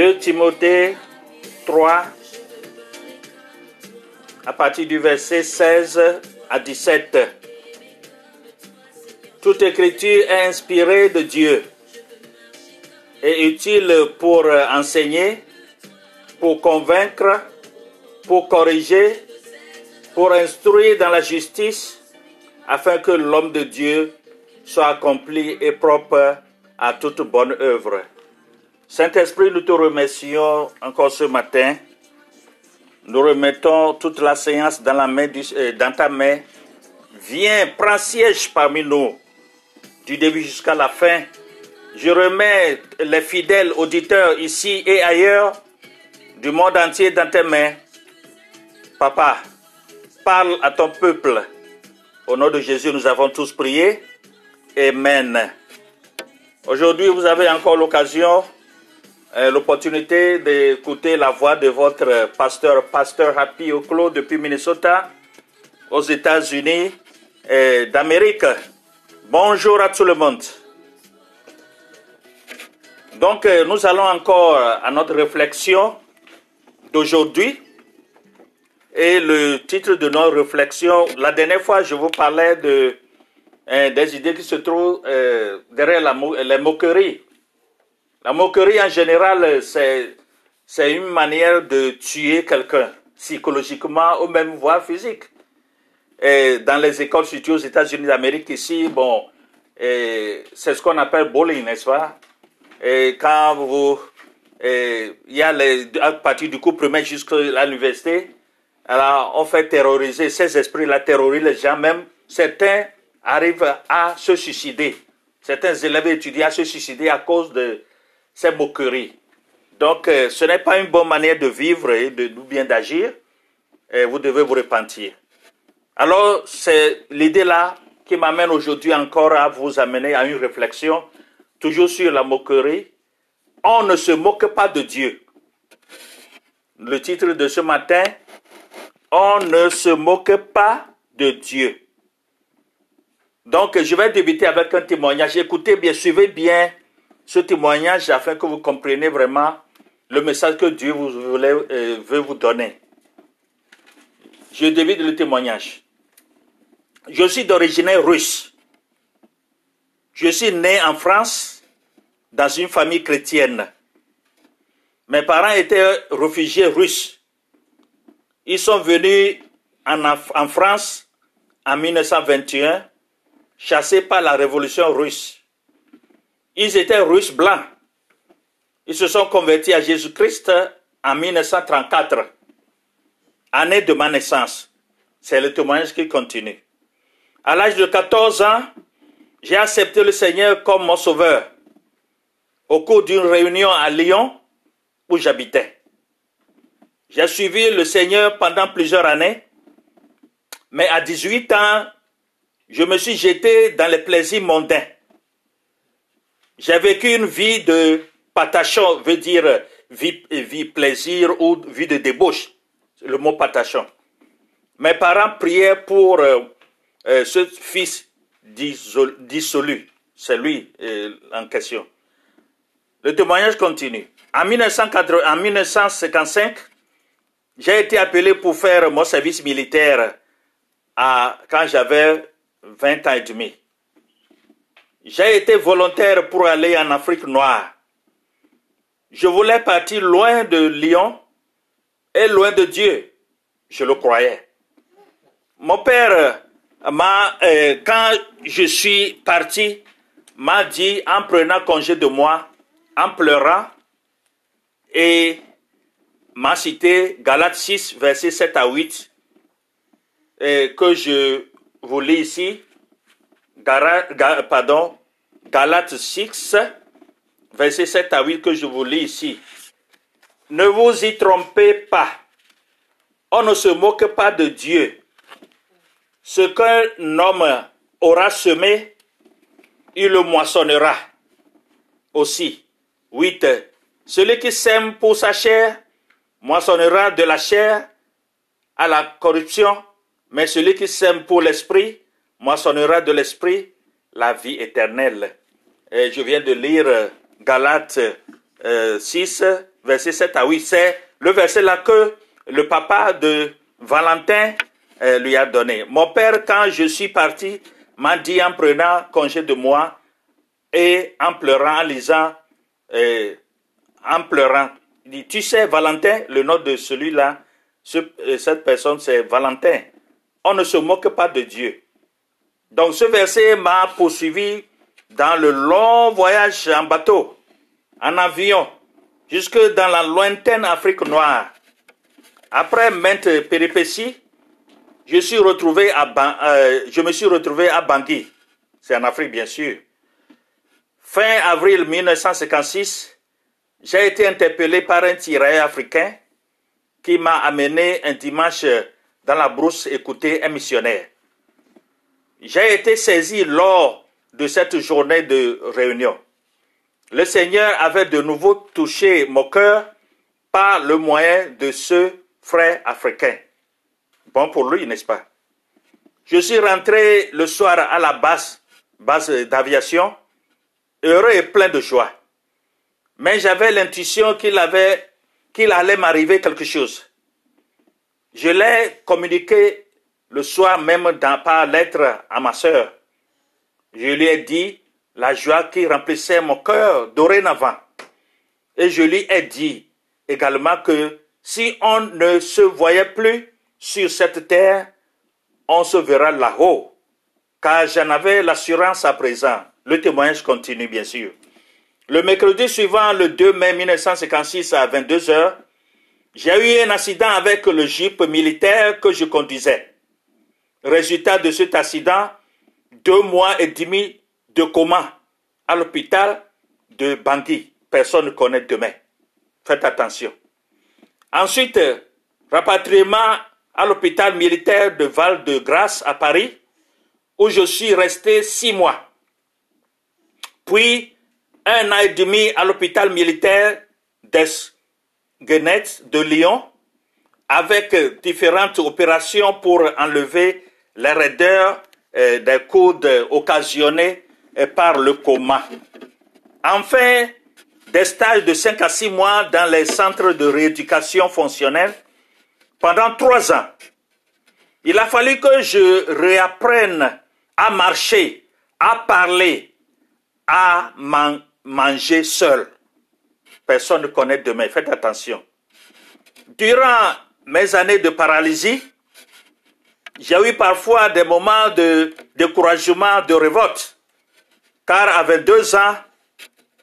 2 Timothée 3, à partir du verset 16 à 17. Toute écriture est inspirée de Dieu et utile pour enseigner, pour convaincre, pour corriger, pour instruire dans la justice, afin que l'homme de Dieu soit accompli et propre à toute bonne œuvre. Saint-Esprit, nous te remercions encore ce matin. Nous remettons toute la séance dans, euh, ta main. Viens, prends siège parmi nous, du début jusqu'à la fin. Je remets les fidèles auditeurs ici et ailleurs, du monde entier dans tes mains. Papa, parle à ton peuple. Au nom de Jésus, nous avons tous prié. Amen. Aujourd'hui, vous avez encore l'occasion l'opportunité d'écouter la voix de votre pasteur, pasteur Happy Oklo depuis Minnesota, aux États-Unis euh, d'Amérique. Bonjour à tout le monde. Donc, euh, nous allons encore à notre réflexion d'aujourd'hui. Et le titre de notre réflexion, la dernière fois, je vous parlais de, euh, des idées qui se trouvent euh, derrière les moqueries. La moquerie en général, c'est, une manière de tuer quelqu'un, psychologiquement ou même voire physique. Et dans les écoles situées aux États-Unis d'Amérique, ici, bon, c'est ce qu'on appelle bullying, n'est-ce pas? Et quand vous, il y a les, à partir du cours primaire jusqu'à l'université, alors on fait terroriser, ces esprits-là terrorisent les gens, même certains arrivent à se suicider. Certains élèves étudiants se suicider à cause de ces moqueries. Donc, euh, ce n'est pas une bonne manière de vivre et de, bien d'agir. Et vous devez vous repentir. Alors, c'est l'idée là qui m'amène aujourd'hui encore à vous amener à une réflexion, toujours sur la moquerie. On ne se moque pas de Dieu. Le titre de ce matin, on ne se moque pas de Dieu. Donc, je vais débuter avec un témoignage. Écoutez bien, suivez bien ce témoignage afin que vous compreniez vraiment le message que Dieu vous euh, veut vous donner. Je débute le témoignage. Je suis d'origine russe. Je suis né en France dans une famille chrétienne. Mes parents étaient réfugiés russes. Ils sont venus en, en France en 1921, chassés par la révolution russe. Ils étaient russes blancs. Ils se sont convertis à Jésus-Christ en 1934, année de ma naissance. C'est le témoignage qui continue. À l'âge de 14 ans, j'ai accepté le Seigneur comme mon sauveur au cours d'une réunion à Lyon où j'habitais. J'ai suivi le Seigneur pendant plusieurs années, mais à 18 ans, je me suis jeté dans les plaisirs mondains. J'ai vécu une vie de patachon, veut dire vie, vie plaisir ou vie de débauche, le mot patachon. Mes parents priaient pour euh, euh, ce fils dissol- dissolu, c'est lui euh, en question. Le témoignage continue. En, 1980 en 1955, j'ai été appelé pour faire mon service militaire à, quand j'avais 20 ans et demi. J'ai été volontaire pour aller en Afrique noire. Je voulais partir loin de Lyon et loin de Dieu. Je le croyais. Mon père m'a, euh, quand je suis parti, m'a dit en prenant congé de moi, en pleurant, et m'a cité Galates 6, versets 7 à 8, et que je vous lis ici. Pardon, Galates 6, versets 7 à 8 que je vous lis ici. Ne vous y trompez pas. On ne se moque pas de Dieu. Ce qu'un homme aura semé, il le moissonnera aussi. 8. Celui qui sème pour sa chair moissonnera de la chair à la corruption, mais celui qui sème pour l'esprit moissonnera de l'esprit la vie éternelle. Et je viens de lire Galates euh, 6, verset 7 à 8. C'est le verset là que le papa de Valentin euh, lui a donné. Mon père, quand je suis parti, m'a dit en prenant congé de moi et en pleurant, en lisant, euh, en pleurant, il dit, tu sais, Valentin, le nom de celui-là, ce- euh, cette personne, c'est Valentin. On ne se moque pas de Dieu. Donc ce verset m'a poursuivi dans le long voyage en bateau, en avion, jusque dans la lointaine Afrique noire. Après maintes péripéties, je, euh, me suis retrouvé à Bangui. C'est en Afrique, bien sûr. Fin avril 1956, j'ai été interpellé par un tirailleur africain qui m'a amené un dimanche dans la brousse écouter un missionnaire. J'ai été saisi lors de cette journée de réunion. Le Seigneur avait de nouveau touché mon cœur par le moyen de ce frère africain. Bon pour lui, n'est-ce pas? Je suis rentré le soir à la base, base d'aviation, heureux et plein de joie. Mais j'avais l'intuition qu'il qu'il allait m'arriver quelque chose. Je l'ai communiqué le soir même dans, par lettre à ma sœur. Je lui ai dit la joie qui remplissait mon cœur dorénavant. Et je lui ai dit également que si on ne se voyait plus sur cette terre, on se verra là-haut. Car j'en avais l'assurance à présent. Le témoignage continue, bien sûr. Le mercredi suivant, le 2 mai 1956 à 22 heures, j'ai eu un accident avec le jeep militaire que je conduisais. Résultat de cet accident, deux mois et demi de coma à l'hôpital de Bangui. Personne ne connaît demain. Faites attention. Ensuite, rapatriement à l'hôpital militaire de Val-de-Grâce à Paris, où je suis resté six mois. Puis, un an et demi à l'hôpital militaire d'Esguenet de Lyon, avec différentes opérations pour enlever les raideurs euh, des coudes occasionnés euh, par le coma. Enfin, des stages de 5 à 6 mois dans les centres de rééducation fonctionnelle pendant trois ans. Il a fallu que je réapprenne à marcher, à parler, à man- manger seul. Personne ne connaît demain, faites attention. Durant mes années de paralysie, j'ai eu parfois des moments de découragement, de révolte. Car à 22 ans,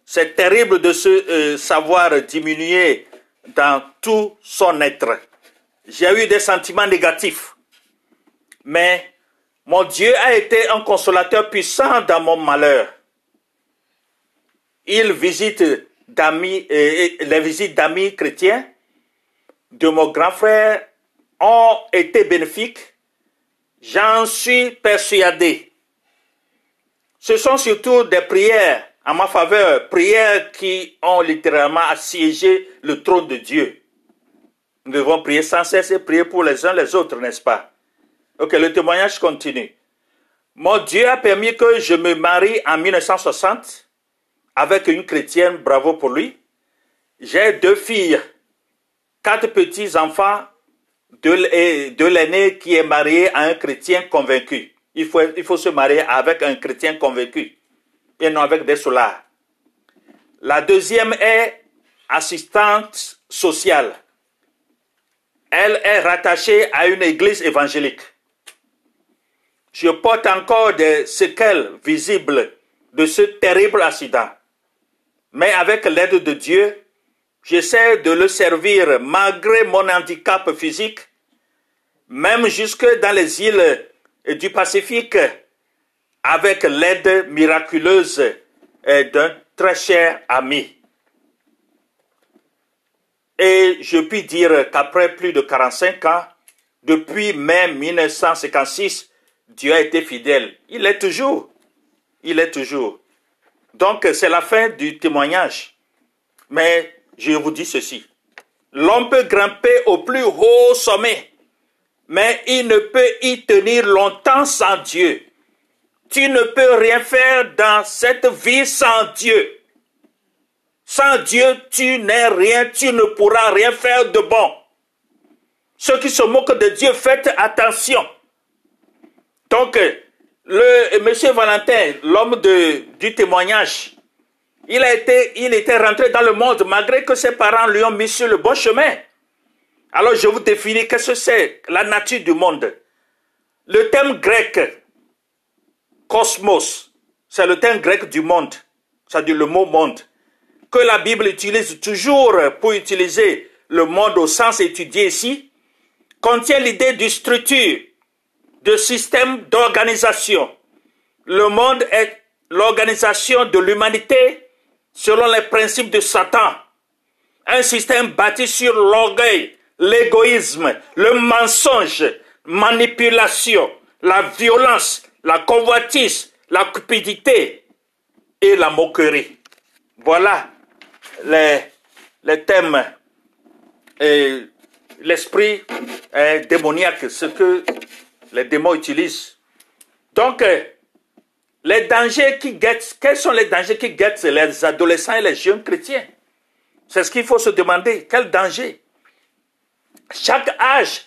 c'est terrible de se euh, savoir diminuer dans tout son être. J'ai eu des sentiments négatifs. Mais mon Dieu a été un consolateur puissant dans mon malheur. Il visite d'amis, euh, les visites d'amis chrétiens de mon grand frère ont été bénéfiques. J'en suis persuadé. Ce sont surtout des prières en ma faveur, prières qui ont littéralement assiégé le trône de Dieu. Nous devons prier sans cesse et prier pour les uns les autres, n'est-ce pas? Ok, le témoignage continue. Mon Dieu a permis que je me marie en 1960 avec une chrétienne, bravo pour lui. J'ai deux filles, quatre petits-enfants, de, l'aîné qui est marié à un chrétien convaincu. Il faut, il faut se marier avec un chrétien convaincu et non avec des solars. La deuxième est assistante sociale. Elle est rattachée à une église évangélique. je porte encore des séquelles visibles de ce terrible accident. Mais avec l'aide de Dieu, j'essaie de le servir malgré mon handicap physique, même jusque dans les îles du Pacifique, avec l'aide miraculeuse d'un très cher ami. Et je puis dire qu'après plus de 45 ans, depuis mai 1956, Dieu a été fidèle. Il est toujours. Il est toujours. Donc c'est la fin du témoignage. Mais je vous dis ceci. L'homme peut grimper au plus haut sommet, mais il ne peut y tenir longtemps sans Dieu. Tu ne peux rien faire dans cette vie sans Dieu. Sans Dieu, tu n'es rien, tu ne pourras rien faire de bon. Ceux qui se moquent de Dieu, faites attention. Donc, le monsieur Valentin, l'homme du témoignage, il a été, était rentré dans le monde malgré que ses parents lui ont mis sur le bon chemin. Alors je vous définis qu'est-ce que c'est la nature du monde. Le thème grec, cosmos, c'est le thème grec du monde, c'est-à-dire le mot monde, que la Bible utilise toujours pour utiliser le monde au sens étudié ici, contient l'idée de structure, de système d'organisation. Le monde est l'organisation de l'humanité selon les principes de Satan. Un système bâti sur l'orgueil, l'égoïsme, le mensonge, manipulation, la violence, la convoitise, la cupidité et la moquerie. Voilà les, thèmes et l'esprit démoniaque, ce que les démons utilisent. Donc, euh, les dangers qui guettent, quels sont les dangers qui guettent les adolescents et les jeunes chrétiens? C'est ce qu'il faut se demander. Quel danger? Chaque âge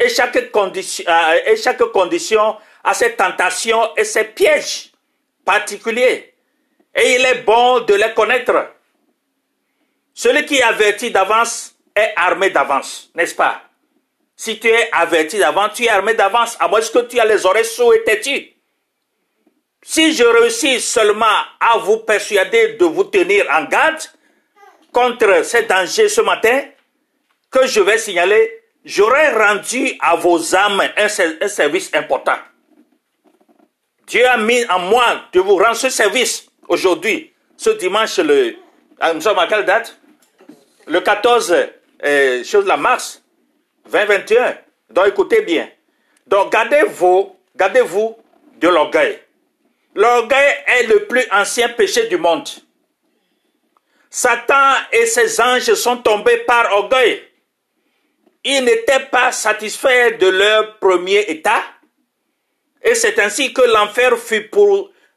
et chaque, condition, euh, et chaque condition a ses tentations et ses pièges particuliers. Et il est bon de les connaître. Celui qui est averti d'avance est armé d'avance, n'est-ce pas? Si tu es averti d'avance, tu es armé d'avance, à moins que tu as les oreilles sous et têtues. Si je réussis seulement à vous persuader de vous tenir en garde contre ces dangers ce matin que je vais signaler, j'aurais rendu à vos âmes un, service important. Dieu a mis en moi de vous rendre ce service aujourd'hui, ce dimanche, le, ah, nous sommes à quelle date? Le 14 euh, la mars 2021. Donc écoutez bien. Donc gardez-vous, gardez-vous de l'orgueil. L'orgueil est le plus ancien péché du monde. Satan et ses anges sont tombés par orgueil. Ils n'étaient pas satisfaits de leur premier état. Et c'est ainsi que l'enfer fut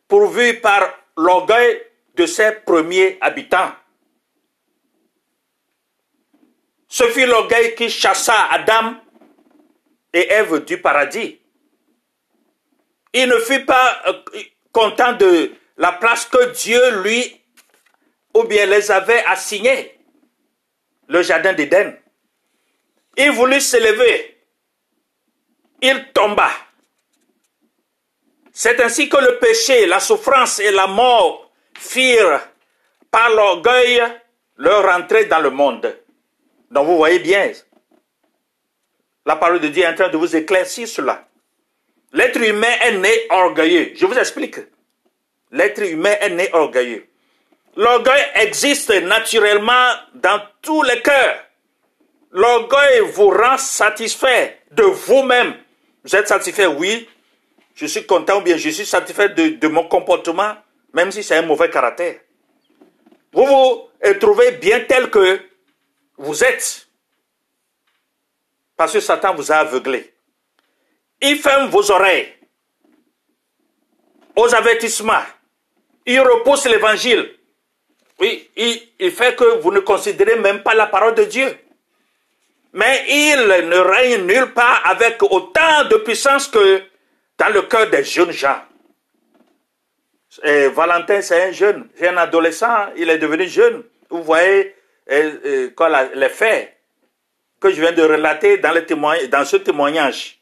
pourvu par l'orgueil de ses premiers habitants. Ce fut l'orgueil qui chassa Adam et Ève du paradis. Il ne fut pas euh, content de la place que Dieu lui ou bien les avait assignés, le jardin d'Éden. Il voulut s'élever. Il tomba. C'est ainsi que le péché, la souffrance et la mort firent par l'orgueil leur entrée dans le monde. Donc vous voyez bien, la parole de Dieu est en train de vous éclaircir cela. L'être humain est né orgueilleux. Je vous explique. L'être humain est né orgueilleux. L'orgueil existe naturellement dans tous les cœurs. L'orgueil vous rend satisfait de vous-même. Vous êtes satisfait, oui. Je suis content ou bien je suis satisfait de, de mon comportement, même si c'est un mauvais caractère. Vous vous trouvez bien tel que vous êtes. Parce que Satan vous a aveuglé. Il ferme vos oreilles aux avertissements. Il repousse l'évangile. Oui, il, fait que vous ne considérez même pas la parole de Dieu. Mais il ne règne nulle part avec autant de puissance que dans le cœur des jeunes gens. Et Valentin, c'est un jeune, c'est un adolescent, il est devenu jeune. Vous voyez les faits que je viens de relater dans, le dans ce témoignage.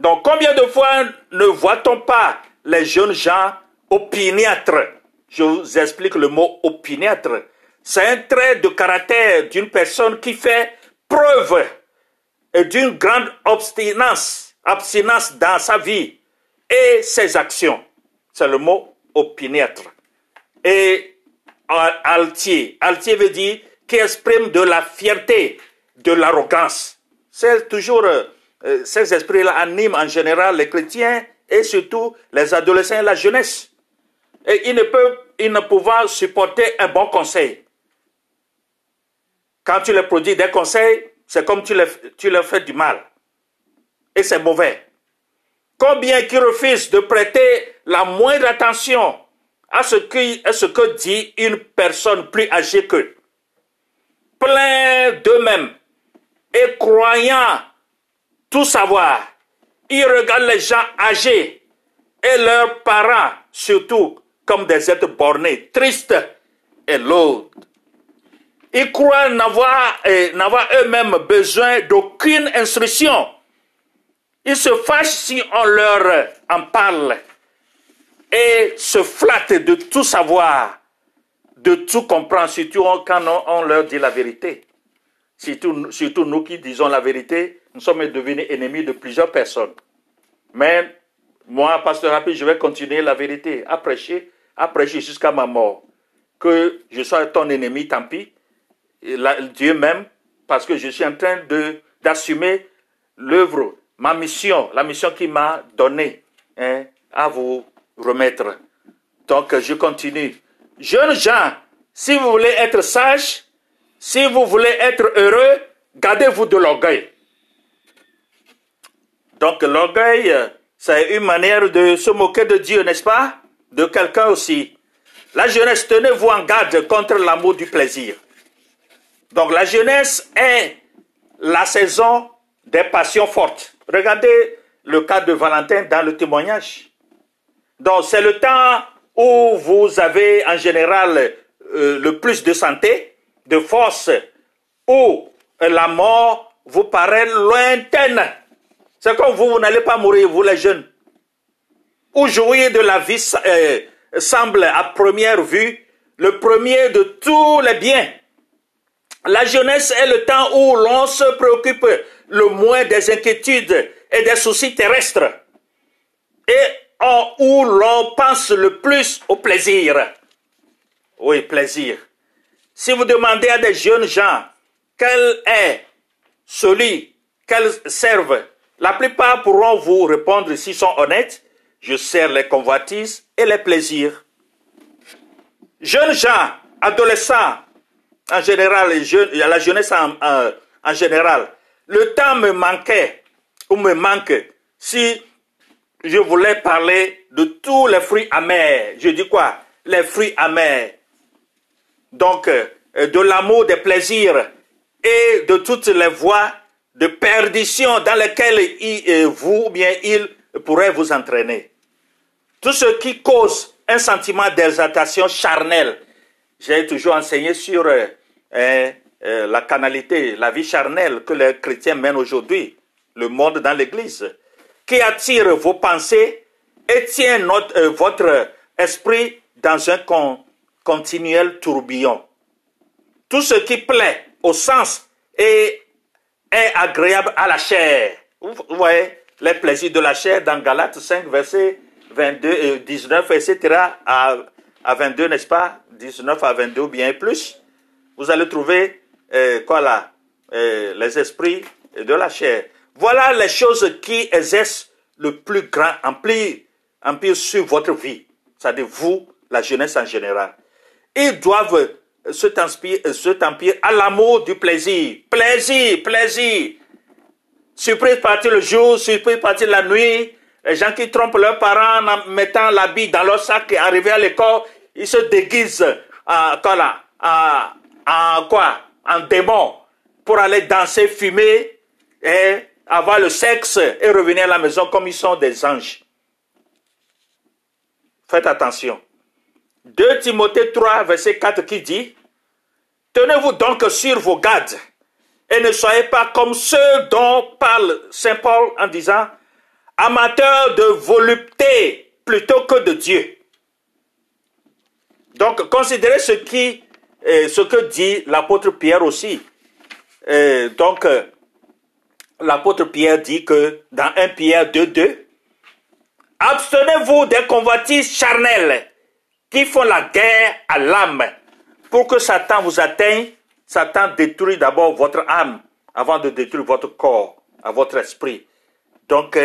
Donc combien de fois ne voit-on pas les jeunes gens opiniâtres? Je vous explique le mot opiniâtre. C'est un trait de caractère d'une personne qui fait preuve d'une grande obstinence, abstinence dans sa vie et ses actions. C'est le mot opiniâtre. Et altier. Altier veut dire qui exprime de la fierté, de l'arrogance. C'est toujours, euh, ces esprits-là animent en général les chrétiens et surtout les adolescents et la jeunesse. Et ils ne peuvent, ils ne peuvent supporter un bon conseil. Quand tu leur produis des conseils, c'est comme tu leur, tu fais du mal. Et c'est mauvais. Combien qui refusent de prêter la moindre attention à ce, à ce que dit une personne plus âgée qu'eux. Plein d'eux-mêmes et croyant tout savoir, ils regardent les gens âgés et leurs parents surtout comme des êtres bornés, tristes et lourds. Ils croient n'avoir eux-mêmes besoin d'aucune instruction. Ils se fâchent si on leur en parle et se flattent de tout savoir, de tout comprendre, surtout quand on, leur dit la vérité. Surtout, surtout nous qui disons la vérité, nous sommes devenus ennemis de plusieurs personnes. Mais moi, pasteur Rapide, je vais continuer la vérité, à prêcher, à prêcher jusqu'à ma mort. Que je sois ton ennemi, tant pis. Dieu même, parce que je suis en train d'assumer l'œuvre, ma mission, la mission qu'il m'a donnée hein, à vous remettre. Donc, je continue. Jeunes gens, si vous voulez être sages, si vous voulez être heureux, gardez-vous de l'orgueil. Donc, l'orgueil, c'est une manière de se moquer de Dieu, n'est-ce pas? De quelqu'un aussi. La jeunesse, tenez-vous en garde contre l'amour du plaisir. Donc, la jeunesse est la saison des passions fortes. Regardez le cas de Valentin dans le témoignage. Donc c'est le temps où vous avez en général euh, le plus de santé, de force, où la mort vous paraît lointaine. C'est comme vous, vous n'allez pas mourir, vous les jeunes. Où jouir de la vie euh, semble à première vue le premier de tous les biens. La jeunesse est le temps où l'on se préoccupe le moins des inquiétudes et des soucis terrestres. Et où l'on pense le plus au plaisir. Oui, plaisir. Si vous demandez à des jeunes gens quel est celui qu'elles servent, la plupart pourront vous répondre s'ils sont honnêtes, je sers les convoitises et les plaisirs. Jeunes gens, adolescents, en général, la jeunesse en, général, le temps me manquait ou me manque si je voulais parler de tous les fruits amers. Je dis quoi? Les fruits amers. Donc, euh, de l'amour, des plaisirs et de toutes les voies de perdition dans lesquelles il, vous, bien il, pourrait vous entraîner. Tout ce qui cause un sentiment d'exaltation charnelle. J'ai toujours enseigné sur euh, hein, euh, la canalité, la vie charnelle que les chrétiens mènent aujourd'hui, le monde dans l'Église qui attire vos pensées et tient euh, votre esprit dans un continuel tourbillon. Tout ce qui plaît au sens et est agréable à la chair. Vous voyez les plaisirs de la chair dans Galates 5, verset 22, 19, etc. À, à 22, n'est-ce pas? 19 à 22 ou bien plus. Vous allez trouver euh, quoi là? Euh, Les esprits de la chair. Voilà les choses qui exercent le plus grand empire, empire sur votre vie, c'est-à-dire vous, la jeunesse en général. Ils doivent se empire à l'amour du plaisir. Plaisir, plaisir. Surprise partir le jour, surprise partir la nuit. Les gens qui trompent leurs parents en mettant l'habit dans leur sac et arrivés à l'école, ils se déguisent en, en quoi? En démon pour aller danser, fumer et avoir le sexe et revenir à la maison comme ils sont des anges. Faites attention. 2 Timothée 3, verset 4 qui dit, Tenez-vous donc sur vos gardes et ne soyez pas comme ceux dont parle Saint Paul en disant, amateurs de volupté plutôt que de Dieu. Donc, considérez ce, qui, euh, ce que dit l'apôtre Pierre aussi. Euh, donc, euh, l'apôtre Pierre dit que dans 1 Pierre 2, 2, abstenez-vous des convoitises charnelles qui font la guerre à l'âme pour que Satan vous atteigne. Satan détruit d'abord votre âme avant de détruire votre corps, à votre esprit. Donc,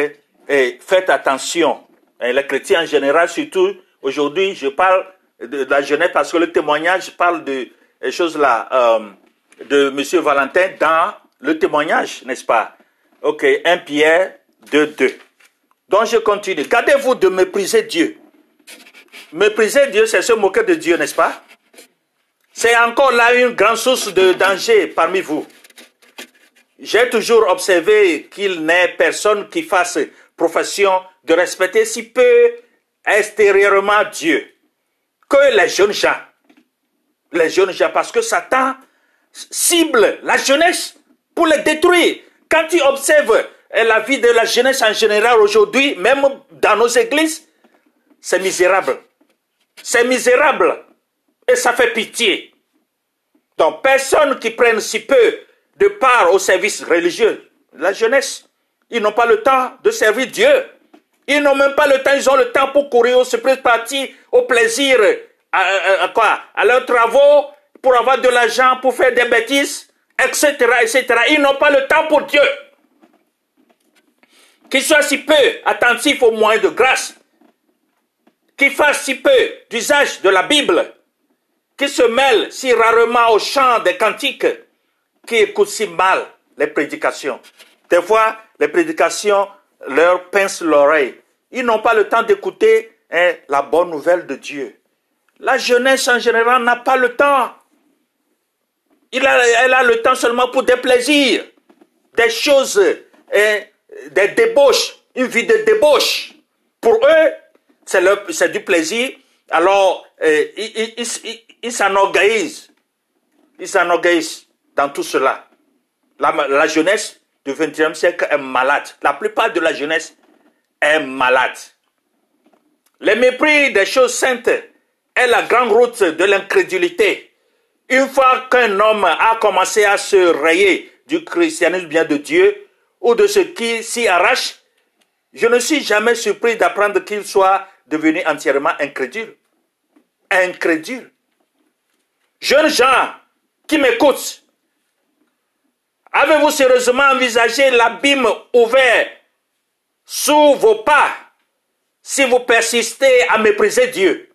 faites attention. les chrétiens en général, surtout aujourd'hui, je parle de, la jeunesse parce que le témoignage parle de choses là, euh, de M. Valentin dans le témoignage, n'est-ce pas? Ok, 1 Pierre 2, 2. Donc je continue. Gardez-vous de mépriser Dieu. Mépriser Dieu, c'est se moquer de Dieu, n'est-ce pas? C'est encore là une grande source de danger parmi vous. J'ai toujours observé qu'il n'est personne qui fasse profession de respecter si peu extérieurement Dieu que les jeunes gens. Les jeunes gens, parce que Satan cible la jeunesse pour les détruire. Quand tu observes la vie de la jeunesse en général aujourd'hui, même dans nos églises, c'est misérable. C'est misérable. Et ça fait pitié. Donc, personne qui prenne si peu de part au service religieux, la jeunesse, ils n'ont pas le temps de servir Dieu. Ils n'ont même pas le temps, ils ont le temps pour courir au surprise parti, au plaisir, à, quoi À leurs travaux, pour avoir de l'argent, pour faire des bêtises, etc., etc. Ils n'ont pas le temps pour Dieu. Qu'ils soient si peu attentifs aux moyens de grâce, qu'ils fassent si peu d'usage de la Bible, qu'ils se mêlent si rarement au chant des cantiques, qu'ils écoutent si mal les prédications. Des fois, les prédications leur pincent l'oreille. Ils n'ont pas le temps d'écouter hein, la bonne nouvelle de Dieu. La jeunesse en général n'a pas le temps. elle a le temps seulement pour des plaisirs, des choses, hein, des débauches, une vie de débauche. Pour eux, c'est du plaisir. Alors, euh, ils s'enorgueillissent. Ils s'enorgueillissent dans tout cela. La, la jeunesse du XXe siècle est malade. La plupart de la jeunesse est malade. Le mépris des choses saintes est la grande route de l'incrédulité. Une fois qu'un homme a commencé à se rayer du christianisme bien de Dieu ou de ce qui s'y arrache, je ne suis jamais surpris d'apprendre qu'il soit devenu entièrement incrédule. Incrédule. Jeunes gens qui m'écoutent, avez-vous sérieusement envisagé l'abîme ouvert sous vos pas si vous persistez à mépriser Dieu?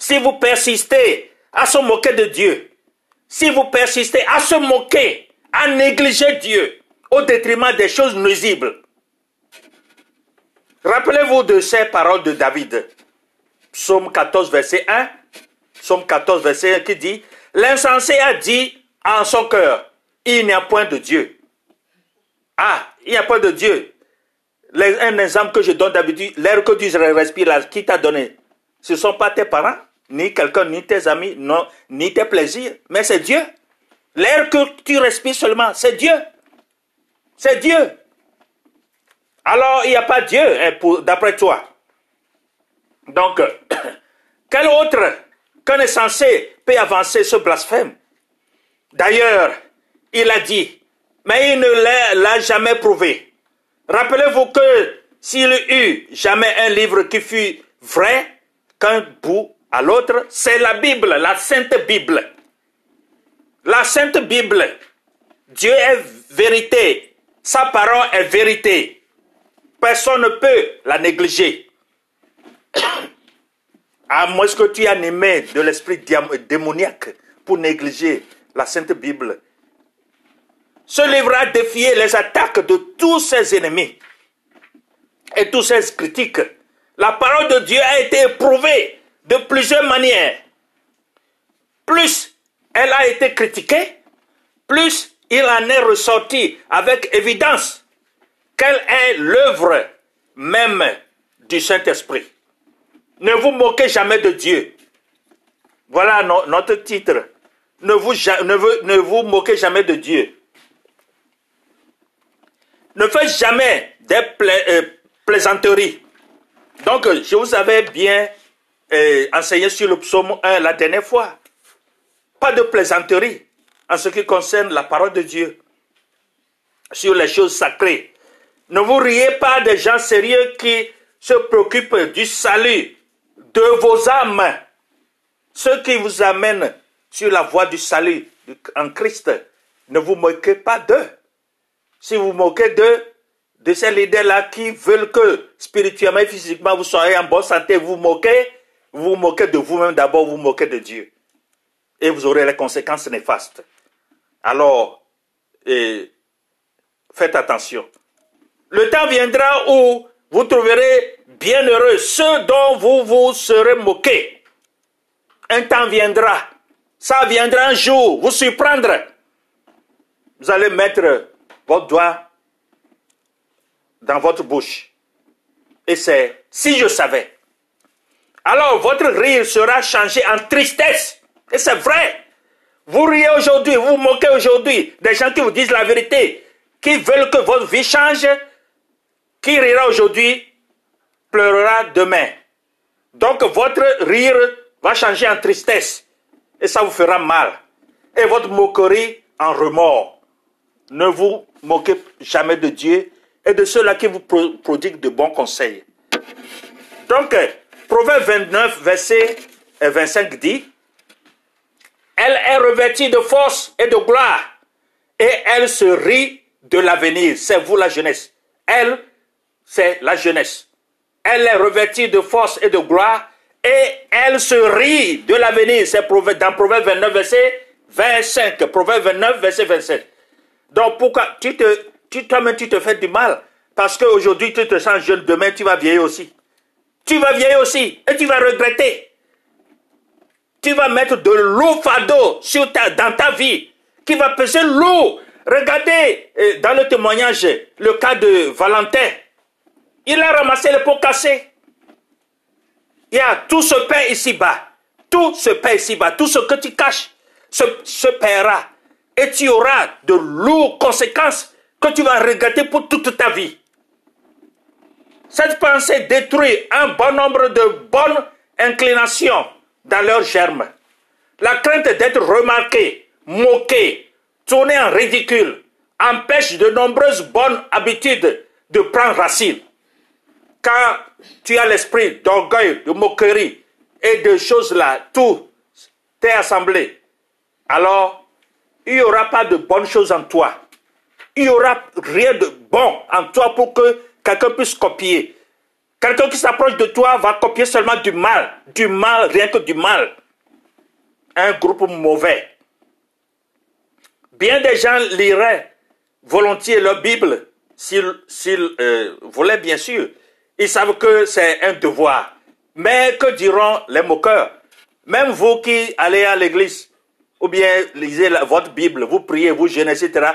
si vous persistez à se moquer de Dieu, si vous persistez à se moquer, à négliger Dieu au détriment des choses nuisibles, rappelez-vous de ces paroles de David. Psaume 14, verset 1. Psaume 14, verset 1 qui dit, L'insensé a dit en son cœur, il n'y a point de Dieu. Ah, il n'y a pas de Dieu. Un exemple que je donne d'habitude, l'air que tu respires, qui t'a donné? Ce ne sont pas tes parents ni quelqu'un, ni tes amis, non, ni tes plaisirs, mais c'est Dieu. L'air que tu respires seulement, c'est Dieu. C'est Dieu. Alors, il n'y a pas Dieu hein, d'après toi. Donc, quel autre qu'un insensé peut avancer ce blasphème D'ailleurs, il a dit, mais il ne l'a jamais prouvé. Rappelez-vous que s'il eut jamais un livre qui fut vrai, qu'un bout à l'autre, c'est la Bible, la Sainte Bible. La Sainte Bible, Dieu est vérité, sa parole est vérité. Personne ne peut la négliger. À moins que tu es animé de l'esprit démoniaque pour négliger la Sainte Bible. Ce livre a défié les attaques de tous ses ennemis et tous ses critiques. La parole de Dieu a été éprouvée de plusieurs manières. Plus elle a été critiquée, plus il en est ressorti avec évidence quelle est l'œuvre même du Saint-Esprit. Ne vous moquez jamais de Dieu. Voilà notre titre. Ne vous, moquez jamais de Dieu. Ne faites jamais des euh, plaisanteries. Donc, je vous avais bien euh, enseigné sur le psaume 1 la dernière fois. Pas de plaisanterie en ce qui concerne la parole de Dieu sur les choses sacrées. Ne vous riez pas des gens sérieux qui se préoccupent du salut de vos âmes. Ceux qui vous amènent sur la voie du salut en Christ, ne vous moquez pas d'eux. Si vous moquez d'eux, de ces leaders-là qui veulent que spirituellement et physiquement vous soyez en bonne santé, vous moquez, vous moquez de vous-même d'abord, vous, vous moquez de Dieu. Et vous aurez les conséquences néfastes. Alors, faites attention. Le temps viendra où vous trouverez bienheureux ceux dont vous vous serez moqués. Un temps viendra. Ça viendra un jour vous surprendre. Vous allez mettre votre doigt dans votre bouche. Et c'est si je savais. Alors votre rire sera changé en tristesse. Et c'est vrai. Vous riez aujourd'hui, vous vous moquez aujourd'hui des gens qui vous disent la vérité, qui veulent que votre vie change. Qui rira aujourd'hui pleurera demain. Donc votre rire va changer en tristesse. Et ça vous fera mal. Et votre moquerie en remords. Ne vous moquez jamais de Dieu et de ceux-là qui vous prodiguent de bons conseils. Donc, Proverbe 29, verset 25 dit, Elle est revêtie de force et de gloire, et elle se rit de l'avenir. C'est vous la jeunesse. Elle, c'est la jeunesse. Elle est revêtie de force et de gloire, et elle se rit de l'avenir. C'est dans Proverbe 29, verset 25. Proverbe 29, verset 27. Donc pourquoi tu te, tu, toi-même tu te fais du mal? Parce qu'aujourd'hui tu te sens jeune, demain tu vas vieillir aussi. Tu vas vieillir aussi et tu vas regretter. Tu vas mettre de l'eau fado sur ta, dans ta vie qui va peser l'eau. Regardez euh, dans le témoignage le cas de Valentin. Il a ramassé les pots cassés. Il y a tout ce pain ici-bas. Tout ce pain ici-bas. Tout ce que tu caches se, se paiera et tu auras de lourdes conséquences que tu vas regretter pour toute ta vie. Cette pensée détruit un bon nombre de bonnes inclinations dans leur germe. La crainte d'être remarqué, moqué, tourné en ridicule empêche de nombreuses bonnes habitudes de prendre racine. Quand tu as l'esprit d'orgueil, de moquerie et de choses là, tout t'est assemblé, alors il n'y aura pas de bonnes choses en toi. Il n'y aura rien de bon en toi pour que quelqu'un puisse copier. Quelqu'un qui s'approche de toi va copier seulement du mal. Du mal, rien que du mal. Un groupe mauvais. Bien des gens liraient volontiers leur Bible, s'ils euh, voulaient bien sûr. Ils savent que c'est un devoir. Mais que diront les moqueurs? Même vous qui allez à l'église, ou bien lisez votre Bible, vous priez, vous jeûnez, etc.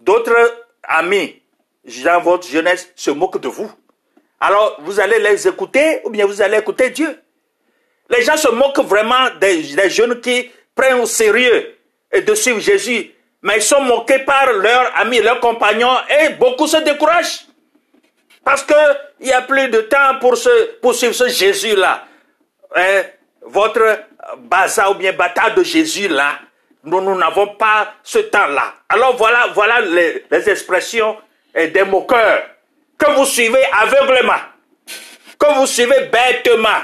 D'autres amis dans votre jeunesse se moquent de vous. Alors, vous allez les écouter ou bien vous allez écouter Dieu? Les gens se moquent vraiment des, jeunes qui prennent au sérieux et de suivre Jésus. Mais ils sont moqués par leurs amis, leurs compagnons et beaucoup se découragent. Parce qu'il n'y a plus de temps pour, suivre ce Jésus-là. Hein, votre bazar ou bien bâtard de Jésus-là, nous n'avons pas ce temps-là. Alors voilà, voilà les, expressions des moqueurs que vous suivez aveuglement, que vous suivez bêtement.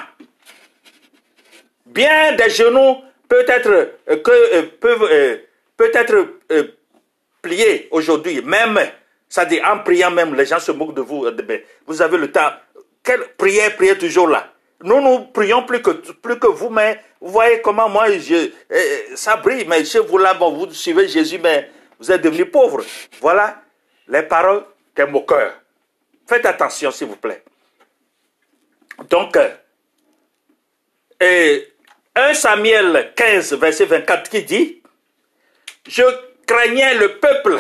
Bien des genoux peut-être euh, euh, peuvent euh, peut-être plier aujourd'hui, même dit en priant même les gens se moquent de vous. Vous avez le temps. Quelle prière, priez toujours là? Nous, nous prions plus que, plus que vous, mais vous voyez comment moi, je, eh, ça brille, mais chez vous là, bon, vous suivez Jésus, mais vous êtes devenus pauvres. Voilà les paroles des moqueurs. Faites attention, s'il vous plaît. Donc, et 1 Samuel 15, verset 24, qui dit, Je craignais le peuple,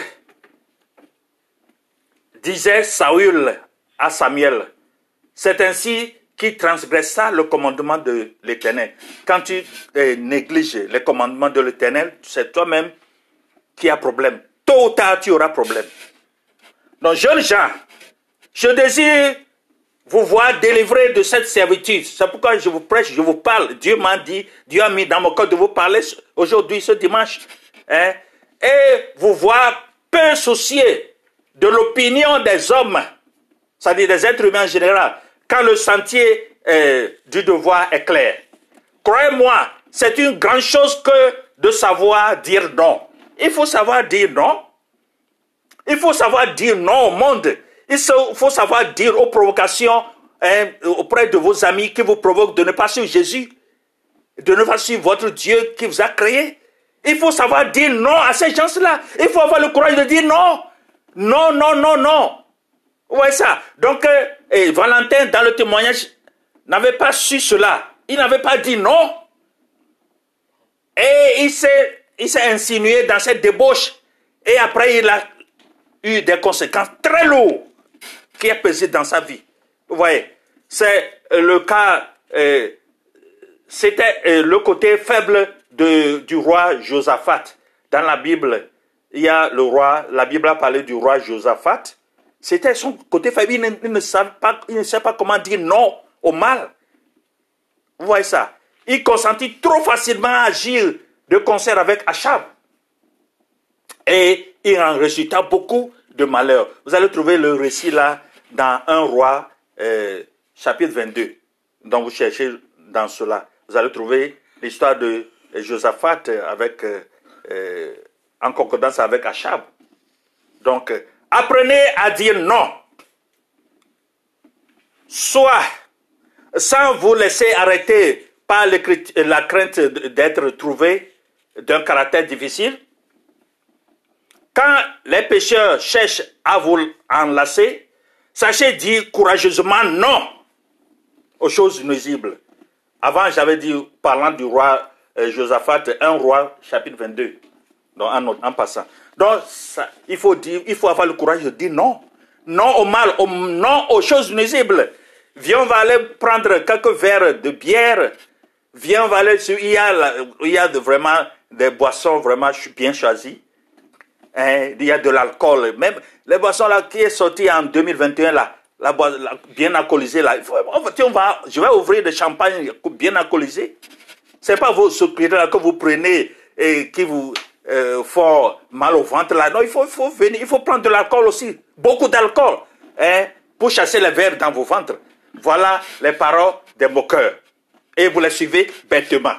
disait Saül à Samuel. C'est ainsi qui transgressa le commandement de l'Éternel. Quand tu négliges les commandements de l'Éternel, c'est toi-même qui as problème. Tôt ou tard, tu auras problème. Donc, jeunes gens, je désire vous voir délivrés de cette servitude. C'est pourquoi je vous prêche, je vous parle. Dieu m'a dit, Dieu a mis dans mon cœur de vous parler aujourd'hui, ce dimanche. Hein, et vous voir peu de l'opinion des hommes, c'est-à-dire des êtres humains en général, quand le sentier euh, du devoir est clair. Croyez-moi, c'est une grande chose que de savoir dire non. Il faut savoir dire non. Il faut savoir dire non au monde. Il faut savoir dire aux provocations hein, auprès de vos amis qui vous provoquent de ne pas suivre Jésus, de ne pas suivre votre Dieu qui vous a créé. Il faut savoir dire non à ces gens-là. Il faut avoir le courage de dire non. Non, non, non, non. Vous voyez ça? Donc, euh, Valentin, dans le témoignage, n'avait pas su cela. Il n'avait pas dit non. Et il s'est, insinué dans cette débauche. Et après, il a eu des conséquences très lourdes qui a pesé dans sa vie. Vous voyez, c'est euh, le cas, euh, c'était le côté faible du roi Josaphat. Dans la Bible, il y a le roi, la Bible a parlé du roi Josaphat. C'était son côté faible. Il ne, savait pas, il ne sait pas comment dire non au mal. Vous voyez ça Il consentit trop facilement à agir de concert avec Achab. Et il en résulta beaucoup de malheurs. Vous allez trouver le récit là dans 1 roi euh, chapitre 22. Donc vous cherchez dans cela. Vous allez trouver l'histoire de Josaphat avec, euh, euh, en concordance avec Achab. Donc, apprenez à dire non. Soit sans vous laisser arrêter par la crainte d'être trouvé d'un caractère difficile. Quand les pécheurs cherchent à vous enlacer, Sachez dire courageusement non aux choses nuisibles. Avant, j'avais dit, parlant du roi euh, Josaphat, un roi, chapitre 22, donc en, passant. Donc, il, faut dire, il faut avoir le courage de dire non. Non au mal, non aux choses nuisibles. Viens, on va aller prendre quelques verres de bière. Viens, on va aller. Il y a, il y a vraiment des boissons vraiment bien choisies. Hein, il y a de l'alcool. Même les boissons là qui est sorti en 2021 là, la, bien alcoolisée là. on va, je vais ouvrir des champagnes bien alcoolisés. C'est pas vos là que vous prenez et qui vous euh, font mal au ventre là. Non, il faut, faut venir, il faut prendre de l'alcool aussi, beaucoup d'alcool, hein, pour chasser les vers dans vos ventres. Voilà les paroles des moqueurs. Et vous les suivez bêtement.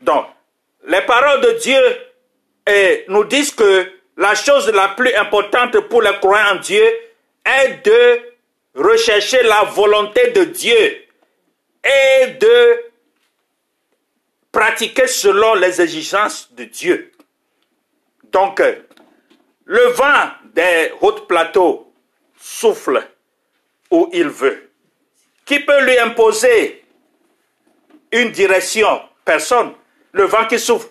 Donc, les paroles de Dieu et nous disent que la chose la plus importante pour les croyants en Dieu est de rechercher la volonté de Dieu et de pratiquer selon les exigences de Dieu. Donc, le vent des hauts plateaux souffle où il veut. Qui peut lui imposer une direction? Personne. Le vent qui souffle.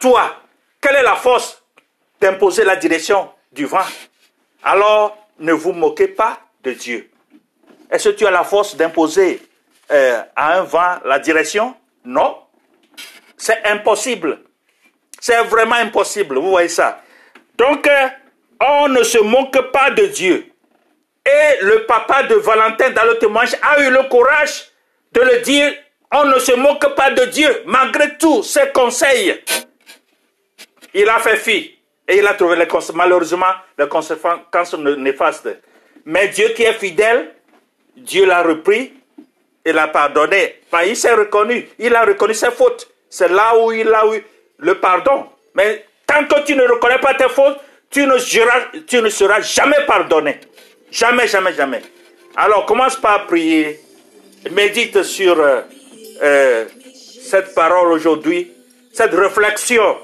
Toi, quelle est la force d'imposer la direction du vent? Alors, ne vous moquez pas de Dieu. Est-ce que tu as la force d'imposer euh, à un vent la direction? Non. C'est impossible. C'est vraiment impossible. Vous voyez ça. Donc, euh, on ne se moque pas de Dieu. Et le papa de Valentin, témoignage, a eu le courage de le dire, on ne se moque pas de Dieu, malgré tous ses conseils il a fait fi et il a trouvé les malheureusement les conséquences néfastes. Mais Dieu qui est fidèle, Dieu l'a repris et l'a pardonné. il s'est reconnu, il a reconnu ses fautes. C'est là où il a eu le pardon. Mais tant que tu ne reconnais pas tes fautes, tu ne, seras, tu ne seras jamais pardonné. Jamais, jamais, jamais. Alors commence par prier. Médite sur euh, euh, cette parole aujourd'hui, cette réflexion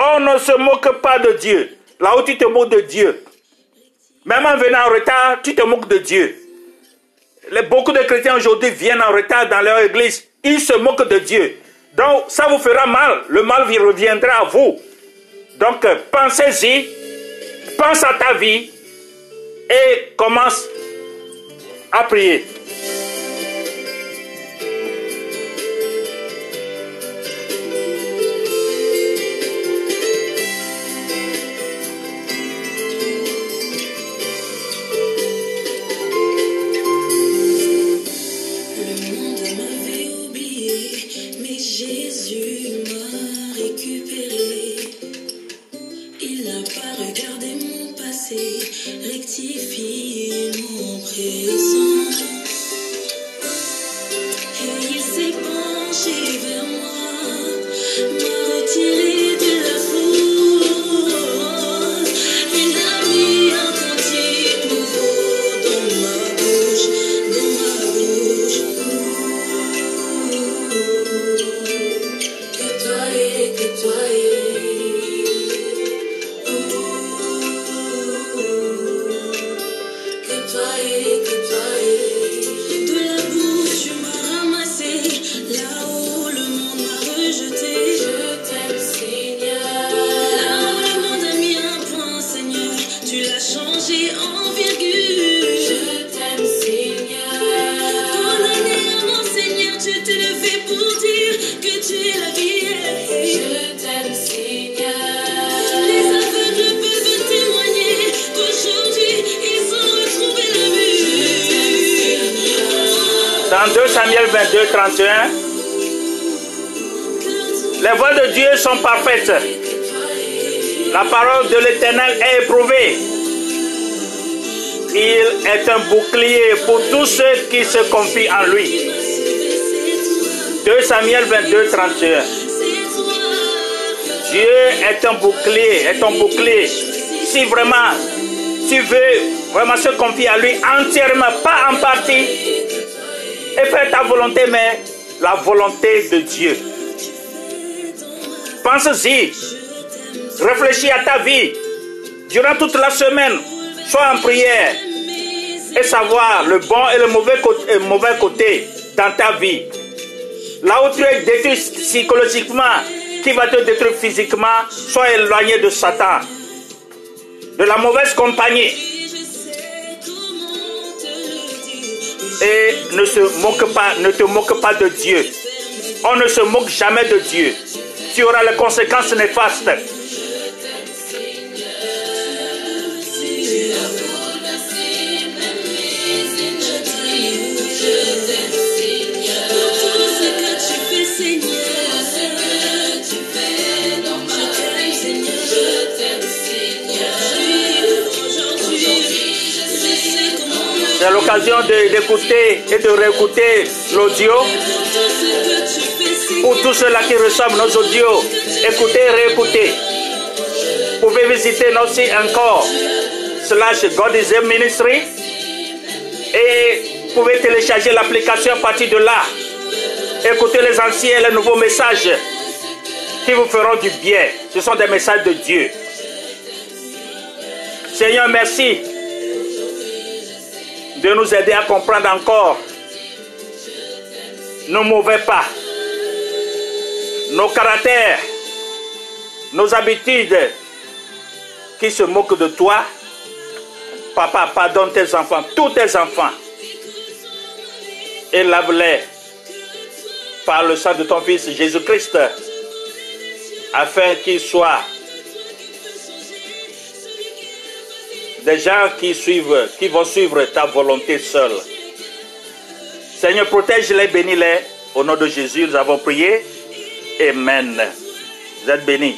on ne se moque pas de Dieu. Là où tu te moques de Dieu, même en venant en retard, tu te moques de Dieu. beaucoup de chrétiens aujourd'hui viennent en retard dans leur église. Ils se moquent de Dieu. Donc, ça vous fera mal. Le mal reviendra à vous. Donc, pensez-y. Pense à ta vie. Et commence à prier. La parole de l'Éternel est éprouvée. Il est un bouclier pour tous ceux qui se confient en lui. 2 Samuel 22, 31. Dieu est un bouclier, est un bouclier. Si vraiment tu veux vraiment se confier à lui entièrement, pas en partie, et faire ta volonté, mais la volonté de Dieu. Pense-y. Réfléchis à ta vie. Durant toute la semaine, sois en prière et savoir le bon et le mauvais côté, le mauvais côté dans ta vie. Là où tu es détruit psychologiquement, qui va te détruire physiquement, sois éloigné de Satan, de la mauvaise compagnie. Et ne, se moque pas, ne te moque pas de Dieu. On ne se moque jamais de Dieu. Tu auras les conséquences néfastes. C'est l'occasion d'écouter et de réécouter l'audio. Pour tous ceux-là qui reçoivent nos audios, écoutez réécoutez. Vous pouvez visiter notre site encore, slash God is a Ministry. Et vous pouvez télécharger l'application à partir de là. Écoutez les anciens et les nouveaux messages qui vous feront du bien. Ce sont des messages de Dieu. Seigneur, merci de nous aider à comprendre encore nos mauvais pas, nos caractères, nos habitudes qui se moquent de toi. Papa, pardonne tes enfants, tous tes enfants, et lave-les par le sang de ton Fils Jésus-Christ, afin qu'ils soient des gens qui suivent, qui vont suivre ta volonté seule. Seigneur, protège-les, bénis-les. Au nom de Jésus, nous avons prié. Amen. Vous êtes bénis.